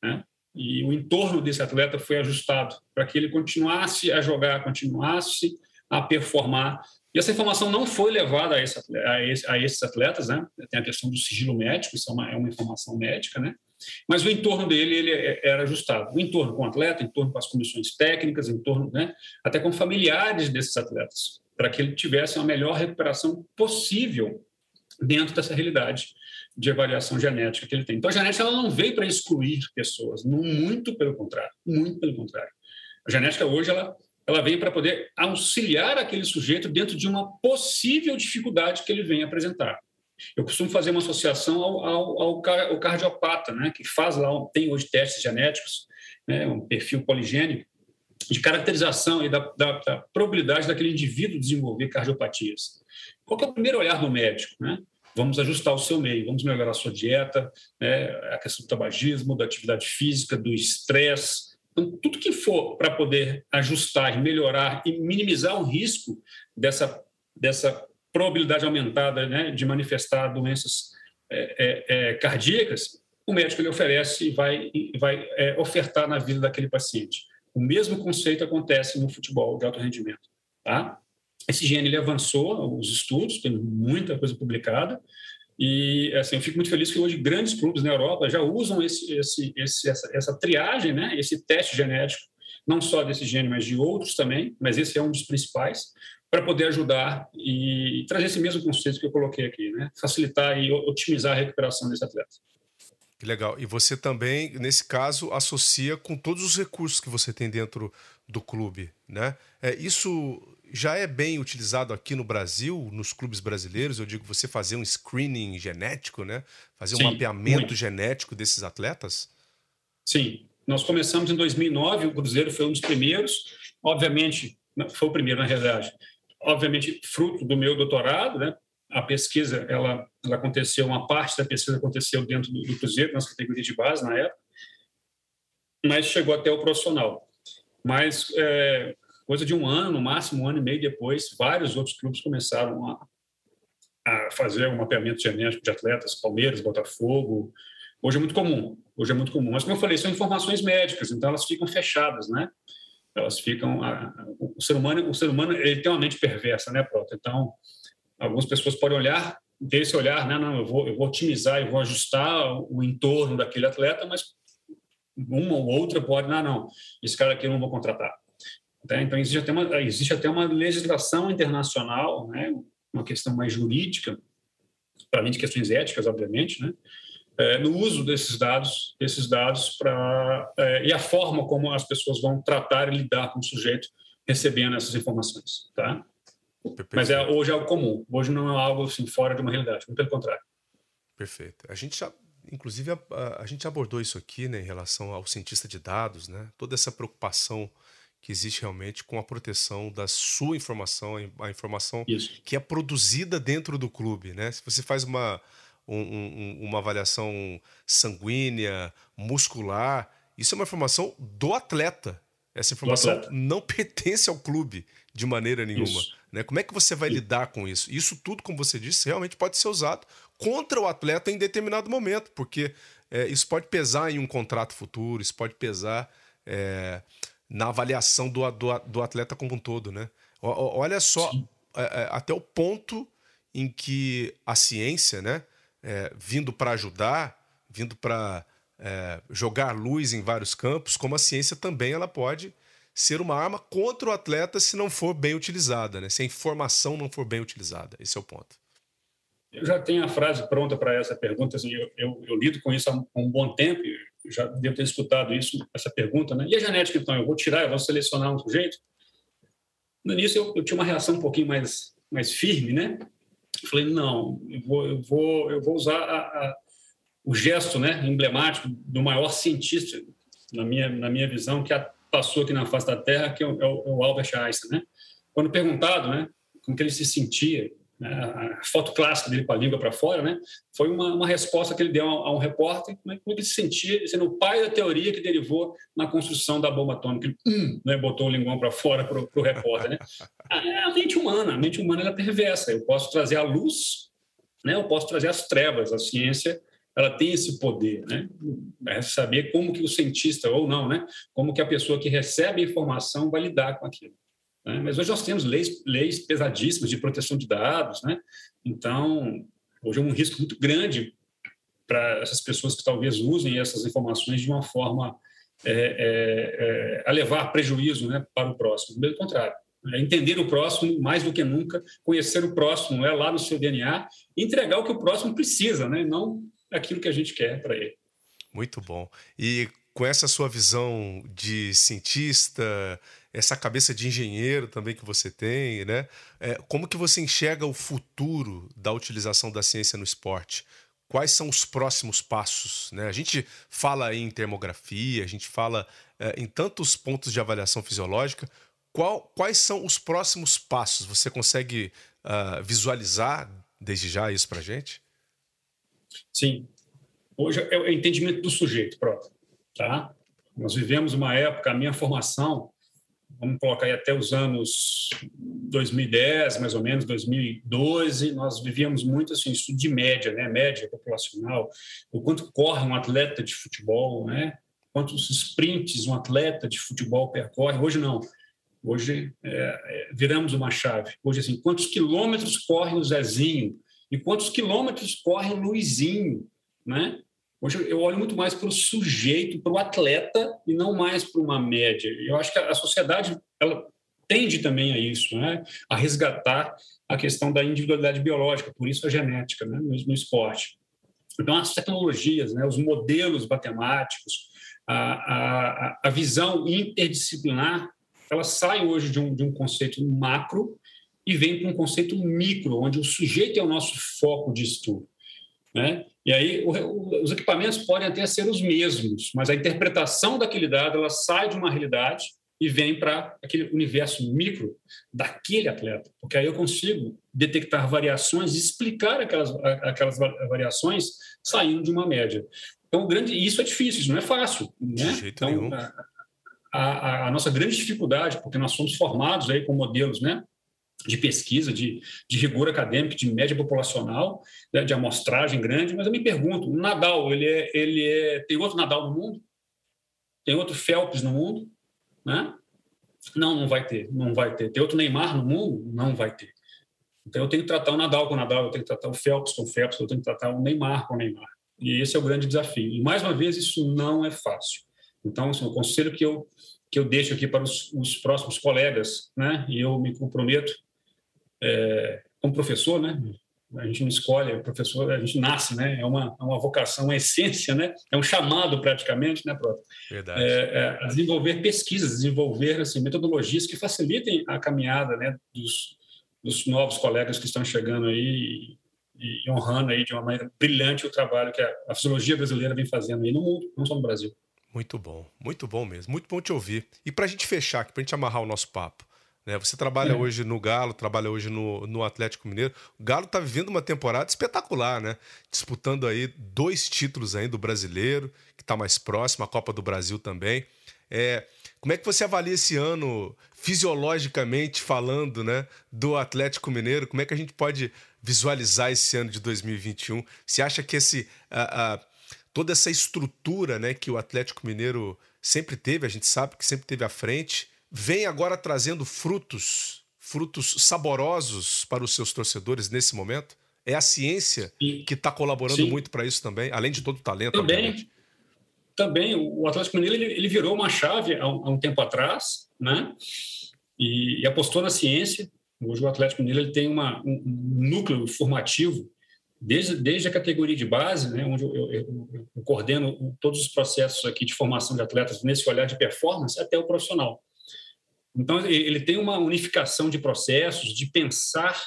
Né? e o entorno desse atleta foi ajustado para que ele continuasse a jogar, continuasse a performar. E essa informação não foi levada a, esse, a, esse, a esses atletas, né? Tem a questão do sigilo médico, isso é uma, é uma informação médica, né? Mas o entorno dele ele é, era ajustado. O entorno com o atleta, o entorno com as comissões técnicas, o entorno, né? Até com familiares desses atletas, para que ele tivesse a melhor recuperação possível dentro dessa realidade de avaliação genética que ele tem. Então, a genética ela não veio para excluir pessoas, muito pelo contrário, muito pelo contrário. A genética hoje ela, ela vem para poder auxiliar aquele sujeito dentro de uma possível dificuldade que ele vem apresentar. Eu costumo fazer uma associação ao, ao, ao, ao cardiopata, né, que faz lá, tem hoje testes genéticos, né, um perfil poligênico, de caracterização e da, da, da, probabilidade daquele indivíduo desenvolver cardiopatias. Qual é o primeiro olhar do médico? Né? Vamos ajustar o seu meio, vamos melhorar a sua dieta, né? a questão do tabagismo, da atividade física, do estresse. Então, tudo que for para poder ajustar, melhorar e minimizar o risco dessa, dessa probabilidade aumentada né, de manifestar doenças é, é, é cardíacas, o médico ele oferece e vai, vai é, ofertar na vida daquele paciente. O mesmo conceito acontece no futebol de alto rendimento. Tá? Esse gene ele avançou os estudos, tem muita coisa publicada, e assim, eu fico muito feliz que hoje grandes clubes na Europa já usam esse, esse, esse, essa, essa triagem, né, esse teste genético, não só desse gene, mas de outros também, mas esse é um dos principais, para poder ajudar e trazer esse mesmo conceito que eu coloquei aqui, né, facilitar e otimizar a recuperação desse atleta. Que legal. E você também, nesse caso, associa com todos os recursos que você tem dentro do clube, né? É, isso já é bem utilizado aqui no Brasil, nos clubes brasileiros. Eu digo, você fazer um screening genético, né? Fazer Sim, um mapeamento muito. genético desses atletas? Sim. Nós começamos em 2009, o Cruzeiro foi um dos primeiros. Obviamente, foi o primeiro, na realidade. Obviamente, fruto do meu doutorado, né? a pesquisa ela, ela aconteceu, uma parte da pesquisa aconteceu dentro do, Cruzeiro, nas categorias de base na época, mas chegou até o profissional. Mas é, coisa de um ano, no máximo um ano e meio depois, vários outros clubes começaram a, a fazer um mapeamento genético de atletas, Palmeiras, Botafogo. Hoje é muito comum, hoje é muito comum. Mas como eu falei, são informações médicas, então elas ficam fechadas, né? Elas ficam, a, o ser humano, o ser humano ele tem uma mente perversa, né, Prota? Então Algumas pessoas podem olhar, ter esse olhar, né? não, eu vou, eu vou otimizar, eu vou ajustar o entorno daquele atleta, mas uma ou outra pode, não, não, esse cara aqui eu não vou contratar. Então, existe até, uma, existe até uma legislação internacional, né? uma questão mais jurídica, para além de questões éticas, obviamente, né? É, no uso desses dados, desses dados para é, e a forma como as pessoas vão tratar e lidar com o sujeito recebendo essas informações, tá? Mas é, hoje é algo comum. Hoje não é algo assim, fora de uma realidade, muito pelo contrário. Perfeito. A gente já, inclusive, a, a, gente abordou isso aqui né, em relação ao cientista de dados, né? Toda essa preocupação que existe realmente com a proteção da sua informação, a informação isso. que é produzida dentro do clube, né? Se você faz uma, um, um, uma avaliação sanguínea, muscular, isso é uma informação do atleta. Essa informação não pertence ao clube de maneira nenhuma. Isso. Né? Como é que você vai lidar com isso? Isso tudo, como você disse, realmente pode ser usado contra o atleta em determinado momento, porque é, isso pode pesar em um contrato futuro, isso pode pesar é, na avaliação do, do, do, atleta como um todo. Né? O, olha só, é, é, até o ponto em que a ciência, né, é, vindo para ajudar, vindo para é, jogar luz em vários campos, como a ciência também ela pode ser uma arma contra o atleta se não for bem utilizada, né? se a informação não for bem utilizada. Esse é o ponto. Eu já tenho a frase pronta para essa pergunta. Assim, eu, eu, eu, lido com isso há um, bom tempo, já devo ter escutado isso, essa pergunta. Né? E a genética, então? Eu vou tirar, eu vou selecionar um sujeito? No início, eu, eu tinha uma reação um pouquinho mais, mais firme, né? Eu falei, não, eu vou, eu vou, eu vou usar a, a, o gesto né, emblemático do maior cientista, na minha, na minha visão, que é passou aqui na face da Terra, que é o, é o Albert Einstein, né? Quando perguntado, né, como que ele se sentia, a foto clássica dele com a língua para fora, né, foi uma, uma, resposta que ele deu a, a um repórter, como, é, ele se sentia, sendo o pai da teoria que derivou na construção da bomba atômica. Ele hum, né, botou o linguão para fora para o repórter. Né? A, a, mente humana, a mente humana é perversa. Eu posso trazer a luz, né, eu posso trazer as trevas. A ciência ela tem esse poder, né? É saber como que o cientista ou não, né? Como que a pessoa que recebe a informação vai lidar com aquilo. Né? Mas hoje nós temos leis, leis pesadíssimas de proteção de dados, né? Então hoje é um risco muito grande para essas pessoas que talvez usem essas informações de uma forma é, é, é, a levar prejuízo, né, para o próximo. Pelo contrário, é entender o próximo mais do que nunca, conhecer o próximo, é lá no seu DNA, entregar o que o próximo precisa, né? Não aquilo que a gente quer para ele. Muito bom. E com essa sua visão de cientista, essa cabeça de engenheiro também que você tem, né? É, como que você enxerga o futuro da utilização da ciência no esporte? quais são os próximos passos? Né? A gente fala em termografia, a gente fala é, em tantos pontos de avaliação fisiológica. Qual, quais são os próximos passos? Você consegue uh, visualizar desde já isso para gente? Sim. Hoje é o entendimento do sujeito próprio. Tá? Nós vivemos uma época, a minha formação, vamos colocar aí até os anos 2010, mais ou menos, 2012, nós vivíamos muito assim, estudo de média, né? média populacional, o quanto corre um atleta de futebol, né? quantos sprints um atleta de futebol percorre. Hoje não. Hoje é, é, viramos uma chave. Hoje, assim, quantos quilômetros corre o Zezinho e quantos quilômetros corre o Luizinho, né? Hoje eu olho muito mais para o sujeito, para o atleta e não mais para uma média. Eu acho que a sociedade ela tende também a isso, né? a resgatar a questão da individualidade biológica, por isso a genética né? no, no esporte. Então, as tecnologias, né? os modelos matemáticos, a, a, a visão interdisciplinar, ela sai hoje de um, de um conceito macro e vem para um conceito micro, onde o sujeito é o nosso foco de estudo. Né? E aí o, os equipamentos podem até ser os mesmos, mas a interpretação daquele dado ela sai de uma realidade e vem para aquele universo micro daquele atleta, porque aí eu consigo detectar variações e explicar aquelas, aquelas variações saindo de uma média. Então, grande, isso é difícil, isso não é fácil. Né? então, a, a, a, nossa grande dificuldade, porque nós somos formados aí com modelos né, de pesquisa, de, de rigor acadêmico, de média populacional, né, de amostragem grande, mas eu me pergunto, o Nadal, ele é, ele é, tem outro Nadal no mundo? Tem outro Phelps no mundo? Né? Não, não vai ter, não vai ter. Tem outro Neymar no mundo? Não vai ter. Então eu tenho que tratar o Nadal com o Nadal, eu tenho que tratar o Phelps com o Phelps, eu tenho que tratar o Neymar com o Neymar. E esse é o grande desafio. E mais uma vez, isso não é fácil. Então, assim, o conselho que eu que eu deixo aqui para os, os próximos colegas, né? E eu me comprometo é, como professor, né? A gente não escolhe, o professor, a gente nasce, né? É uma, é uma vocação, uma essência, né? É um chamado praticamente, né, Prof? Verdade. É, é, desenvolver pesquisas, desenvolver assim, metodologias que facilitem a caminhada, né, dos, dos novos colegas que estão chegando aí e, e honrando aí de uma maneira brilhante o trabalho que a, a fisiologia brasileira vem fazendo aí no mundo, não só no Brasil. Muito bom, muito bom mesmo, muito bom te ouvir. E para a gente fechar aqui, para a gente amarrar o nosso papo, né? Você trabalha é. hoje no Galo, trabalha hoje no, no Atlético Mineiro. O Galo está vivendo uma temporada espetacular, né? Disputando aí dois títulos ainda do brasileiro, que está mais próximo, a Copa do Brasil também. É, como é que você avalia esse ano, fisiologicamente falando, né, do Atlético Mineiro? Como é que a gente pode visualizar esse ano de 2021? Você acha que esse, a, a, toda essa estrutura né, que o Atlético Mineiro sempre teve, a gente sabe que sempre teve à frente, vem agora trazendo frutos, frutos saborosos para os seus torcedores nesse momento? É a ciência Sim. que está colaborando Sim. muito para isso também, além de todo o talento, também, obviamente. Também, o Atlético Mineiro ele, ele virou uma chave há um, há um, tempo atrás, né? E, e, apostou na ciência. Hoje o Atlético Mineiro ele tem uma, um, um núcleo formativo desde, desde a categoria de base, né, onde eu, eu, eu, coordeno todos os processos aqui de formação de atletas nesse olhar de performance, até o profissional. Então, ele tem uma unificação de processos, de pensar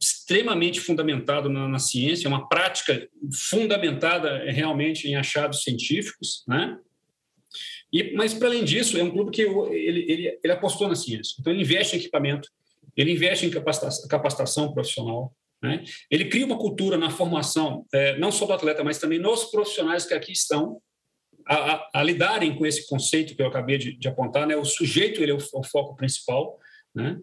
extremamente fundamentado na, na ciência, uma prática fundamentada realmente em achados científicos, né? E, mas, para além disso, é um clube que ele, ele, ele apostou na ciência. Então, ele investe em equipamento, ele investe em capacitação, capacitação profissional, né? ele cria uma cultura na formação, é, não só do atleta, mas também nos profissionais que aqui estão, a, a, lidarem com esse conceito que eu acabei de, de apontar, né? O sujeito ele é o, o foco principal, né?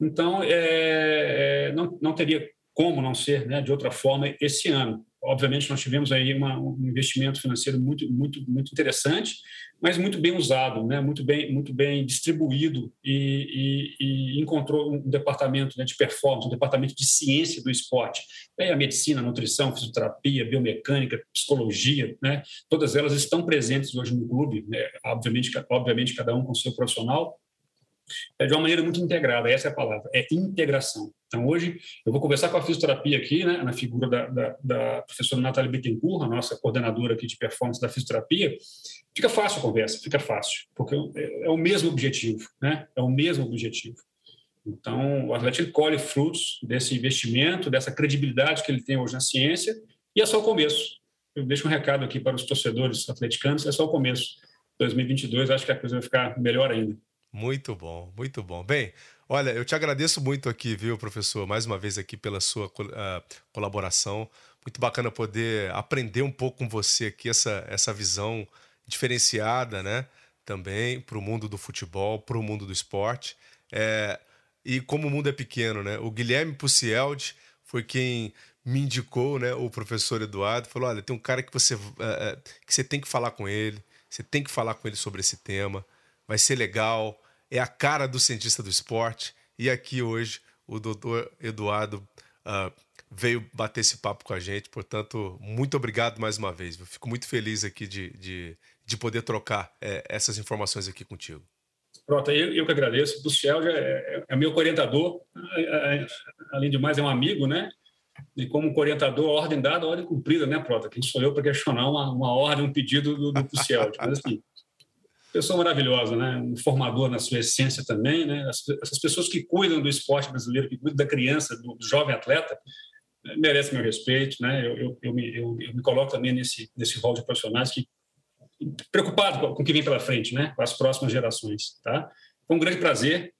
Então, é, é, não, não teria como não ser, né, de outra forma, esse ano. Obviamente, nós tivemos aí uma, um investimento financeiro muito, muito, muito interessante, mas muito bem usado, né? muito, bem, muito bem distribuído e, e, e encontrou um departamento né, de performance, um departamento de ciência do esporte. Aí a medicina, nutrição, fisioterapia, biomecânica, psicologia, né? todas elas estão presentes hoje no clube, né? obviamente, obviamente cada um com seu profissional, é de uma maneira muito integrada, essa é a palavra, é integração. Então, hoje, eu vou conversar com a fisioterapia aqui, né, na figura da, da, da professora Natália Bittencourt, a nossa coordenadora aqui de performance da fisioterapia. Fica fácil a conversa, fica fácil, porque é, é o mesmo objetivo, né? É o mesmo objetivo. Então, o Atlético colhe frutos desse investimento, dessa credibilidade que ele tem hoje na ciência, E é só o começo. Eu deixo um recado aqui para os torcedores atleticanos, é só o começo. 2022, acho que a coisa vai ficar melhor ainda. Muito bom, muito bom. Bem, olha, eu te agradeço muito aqui, viu, professor, mais uma vez aqui pela sua uh, colaboração. Muito bacana poder aprender um pouco com você aqui, essa, essa visão diferenciada, né? Também para o mundo do futebol, para o mundo do esporte. É, e como o mundo é pequeno, né? O Guilherme Pucieldi foi quem me indicou, né? O professor Eduardo falou: olha, tem um cara que você, uh, que você tem que falar com ele, você tem que falar com ele sobre esse tema, vai ser legal, é a cara do cientista do esporte. E aqui hoje o doutor Eduardo uh, veio bater esse papo com a gente, portanto, muito obrigado mais uma vez. Eu fico muito feliz aqui de, de, de poder trocar é, essas informações aqui contigo. Pronto, eu, eu que agradeço. O Buciel já é, é, meu orientador, além de mais, é um amigo, né? E como orientador, ordem dada, ordem cumprida, né, Prota? Quem sou eu para questionar uma, uma ordem, um pedido do, do Buciel? Mas, assim, pessoa maravilhosa, né? Um formador na sua essência também, né? Essas pessoas que cuidam do esporte brasileiro, que cuidam da criança, do jovem atleta, né, merecem meu respeito, né? Eu, eu, eu, me, eu, eu me coloco também nesse, nesse rol de profissionais que preocupado com o que vem pela frente, né? com as próximas gerações. Tá? Foi um grande prazer.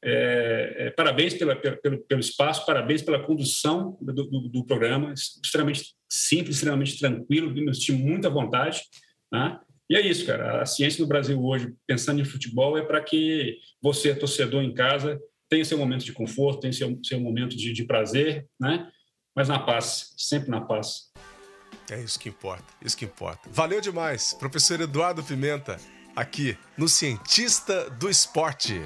É, é, parabéns pela, pelo, pelo espaço, parabéns pela condução do, do, do, programa, extremamente simples, extremamente tranquilo, me senti muita vontade. Tá? E é isso, cara. A ciência no Brasil hoje, pensando em futebol, é para que você, torcedor em casa, tenha seu momento de conforto, tenha seu, seu momento de, de prazer, né? mas na paz, sempre na paz. É isso que importa, isso que importa. Valeu demais, professor Eduardo Pimenta, aqui no Cientista do Esporte.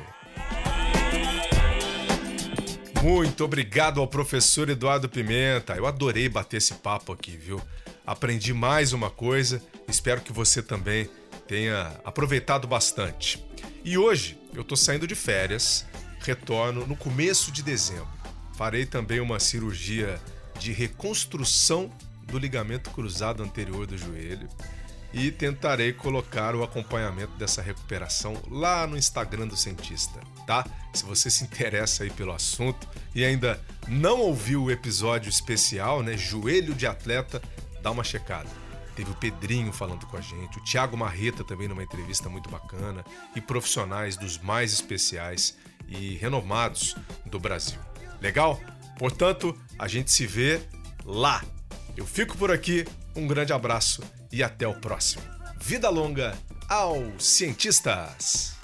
Muito obrigado ao professor Eduardo Pimenta. Eu adorei bater esse papo aqui, viu? Aprendi mais uma coisa, espero que você também tenha aproveitado bastante. E hoje eu tô saindo de férias, retorno no começo de dezembro. Farei também uma cirurgia de reconstrução do ligamento cruzado anterior do joelho e tentarei colocar o acompanhamento dessa recuperação lá no Instagram do cientista, tá? Se você se interessa aí pelo assunto e ainda não ouviu o episódio especial, né, joelho de atleta, dá uma checada. Teve o Pedrinho falando com a gente, o Thiago Marreta também numa entrevista muito bacana e profissionais dos mais especiais e renomados do Brasil. Legal? Portanto, a gente se vê lá eu fico por aqui, um grande abraço e até o próximo. Vida longa aos cientistas!